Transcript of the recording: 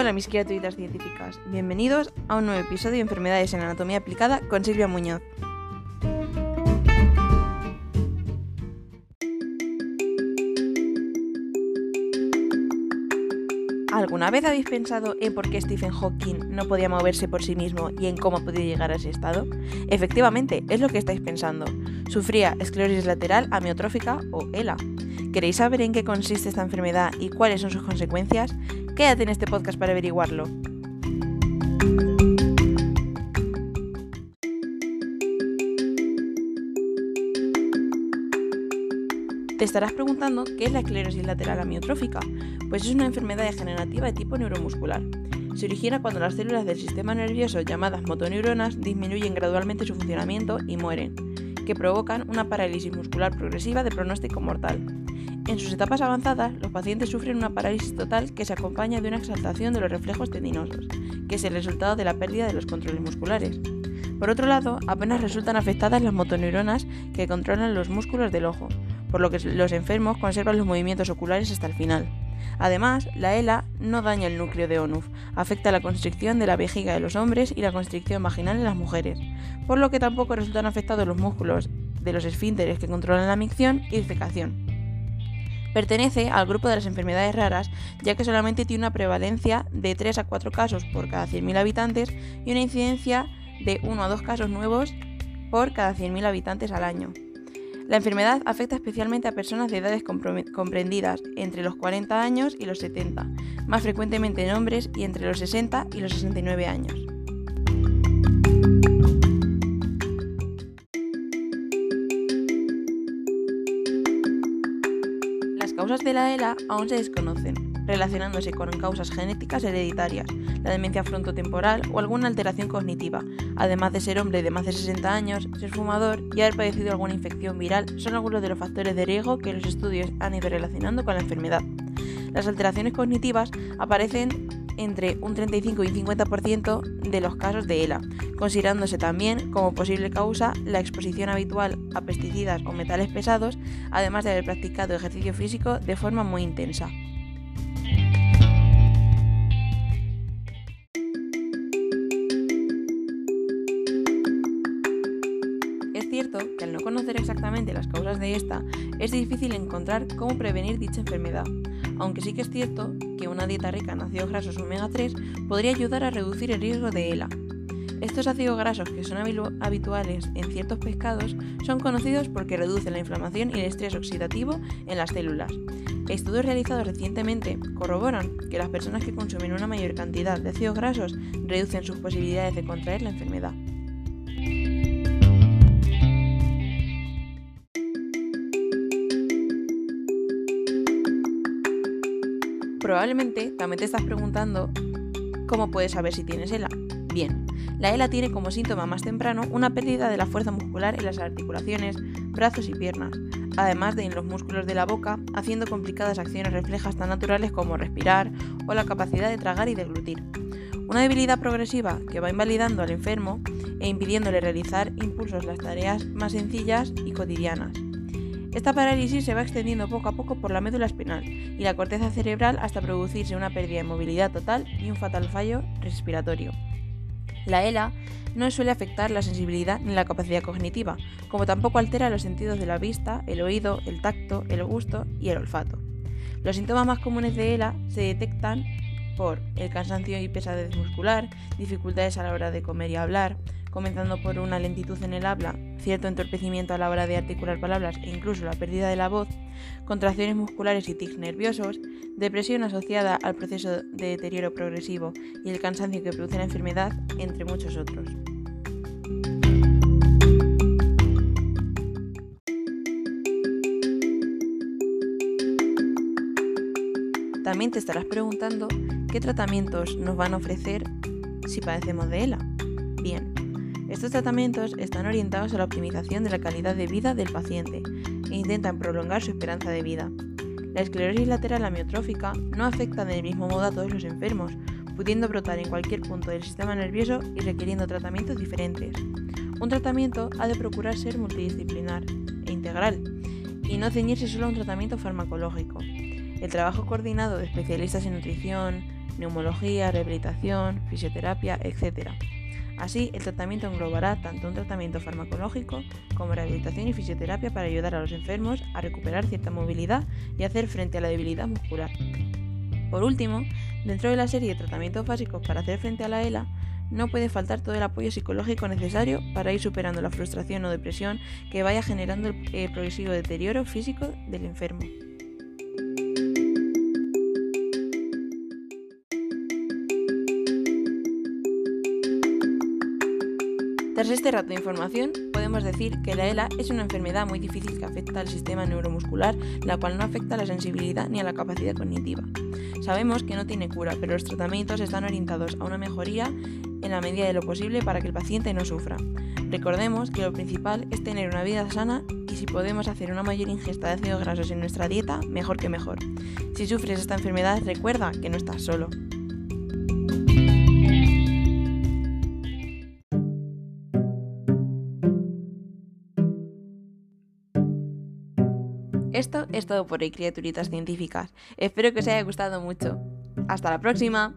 Hola mis criaturitas científicas, bienvenidos a un nuevo episodio de Enfermedades en Anatomía Aplicada con Silvia Muñoz. ¿Alguna vez habéis pensado en por qué Stephen Hawking no podía moverse por sí mismo y en cómo podía llegar a ese estado? Efectivamente, es lo que estáis pensando. Sufría esclerosis lateral amiotrófica o ELA. ¿Queréis saber en qué consiste esta enfermedad y cuáles son sus consecuencias? Quédate en este podcast para averiguarlo. Te estarás preguntando qué es la esclerosis lateral amiotrófica. Pues es una enfermedad degenerativa de tipo neuromuscular. Se origina cuando las células del sistema nervioso llamadas motoneuronas disminuyen gradualmente su funcionamiento y mueren, que provocan una parálisis muscular progresiva de pronóstico mortal. En sus etapas avanzadas, los pacientes sufren una parálisis total que se acompaña de una exaltación de los reflejos tendinosos, que es el resultado de la pérdida de los controles musculares. Por otro lado, apenas resultan afectadas las motoneuronas que controlan los músculos del ojo, por lo que los enfermos conservan los movimientos oculares hasta el final. Además, la ELA no daña el núcleo de ONUF, afecta la constricción de la vejiga de los hombres y la constricción vaginal en las mujeres, por lo que tampoco resultan afectados los músculos de los esfínteres que controlan la micción y defecación. Pertenece al grupo de las enfermedades raras, ya que solamente tiene una prevalencia de 3 a 4 casos por cada 100.000 habitantes y una incidencia de 1 a 2 casos nuevos por cada 100.000 habitantes al año. La enfermedad afecta especialmente a personas de edades comprendidas entre los 40 años y los 70, más frecuentemente en hombres y entre los 60 y los 69 años. De la ELA aún se desconocen, relacionándose con causas genéticas hereditarias, la demencia frontotemporal o alguna alteración cognitiva, además de ser hombre de más de 60 años, ser fumador y haber padecido alguna infección viral, son algunos de los factores de riesgo que los estudios han ido relacionando con la enfermedad. Las alteraciones cognitivas aparecen entre un 35 y un 50% de los casos de ELA, considerándose también como posible causa la exposición habitual a pesticidas o metales pesados, además de haber practicado ejercicio físico de forma muy intensa. cierto que al no conocer exactamente las causas de esta, es difícil encontrar cómo prevenir dicha enfermedad, aunque sí que es cierto una dieta rica en ácidos grasos omega 3 podría ayudar a reducir el riesgo de ELA. Estos ácidos grasos que son habituales en ciertos pescados son conocidos porque reducen la inflamación y el estrés oxidativo en las células. Estudios realizados recientemente corroboran que las personas que consumen una mayor cantidad de ácidos grasos reducen sus posibilidades de contraer la enfermedad. Probablemente también te estás preguntando cómo puedes saber si tienes ELA. Bien, la ELA tiene como síntoma más temprano una pérdida de la fuerza muscular en las articulaciones, brazos y piernas, además de en los músculos de la boca, haciendo complicadas acciones reflejas tan naturales como respirar o la capacidad de tragar y deglutir. Una debilidad progresiva que va invalidando al enfermo e impidiéndole realizar impulsos las tareas más sencillas y cotidianas. Esta parálisis se va extendiendo poco a poco por la médula espinal y la corteza cerebral hasta producirse una pérdida de movilidad total y un fatal fallo respiratorio. La ELA no suele afectar la sensibilidad ni la capacidad cognitiva, como tampoco altera los sentidos de la vista, el oído, el tacto, el gusto y el olfato. Los síntomas más comunes de ELA se detectan por el cansancio y pesadez muscular, dificultades a la hora de comer y hablar, comenzando por una lentitud en el habla, cierto entorpecimiento a la hora de articular palabras e incluso la pérdida de la voz, contracciones musculares y tics nerviosos, depresión asociada al proceso de deterioro progresivo y el cansancio que produce la enfermedad, entre muchos otros. También te estarás preguntando qué tratamientos nos van a ofrecer si padecemos de ELA. Bien, estos tratamientos están orientados a la optimización de la calidad de vida del paciente e intentan prolongar su esperanza de vida. La esclerosis lateral amiotrófica no afecta del mismo modo a todos los enfermos, pudiendo brotar en cualquier punto del sistema nervioso y requiriendo tratamientos diferentes. Un tratamiento ha de procurar ser multidisciplinar e integral y no ceñirse solo a un tratamiento farmacológico. El trabajo coordinado de especialistas en nutrición, neumología, rehabilitación, fisioterapia, etc. Así, el tratamiento englobará tanto un tratamiento farmacológico como rehabilitación y fisioterapia para ayudar a los enfermos a recuperar cierta movilidad y hacer frente a la debilidad muscular. Por último, dentro de la serie de tratamientos básicos para hacer frente a la ELA, no puede faltar todo el apoyo psicológico necesario para ir superando la frustración o depresión que vaya generando el progresivo deterioro físico del enfermo. Tras este rato de información, podemos decir que la ELA es una enfermedad muy difícil que afecta al sistema neuromuscular, la cual no afecta a la sensibilidad ni a la capacidad cognitiva. Sabemos que no tiene cura, pero los tratamientos están orientados a una mejoría en la medida de lo posible para que el paciente no sufra. Recordemos que lo principal es tener una vida sana y si podemos hacer una mayor ingesta de ácidos grasos en nuestra dieta, mejor que mejor. Si sufres esta enfermedad, recuerda que no estás solo. Esto es todo por hoy, criaturitas científicas. Espero que os haya gustado mucho. ¡Hasta la próxima!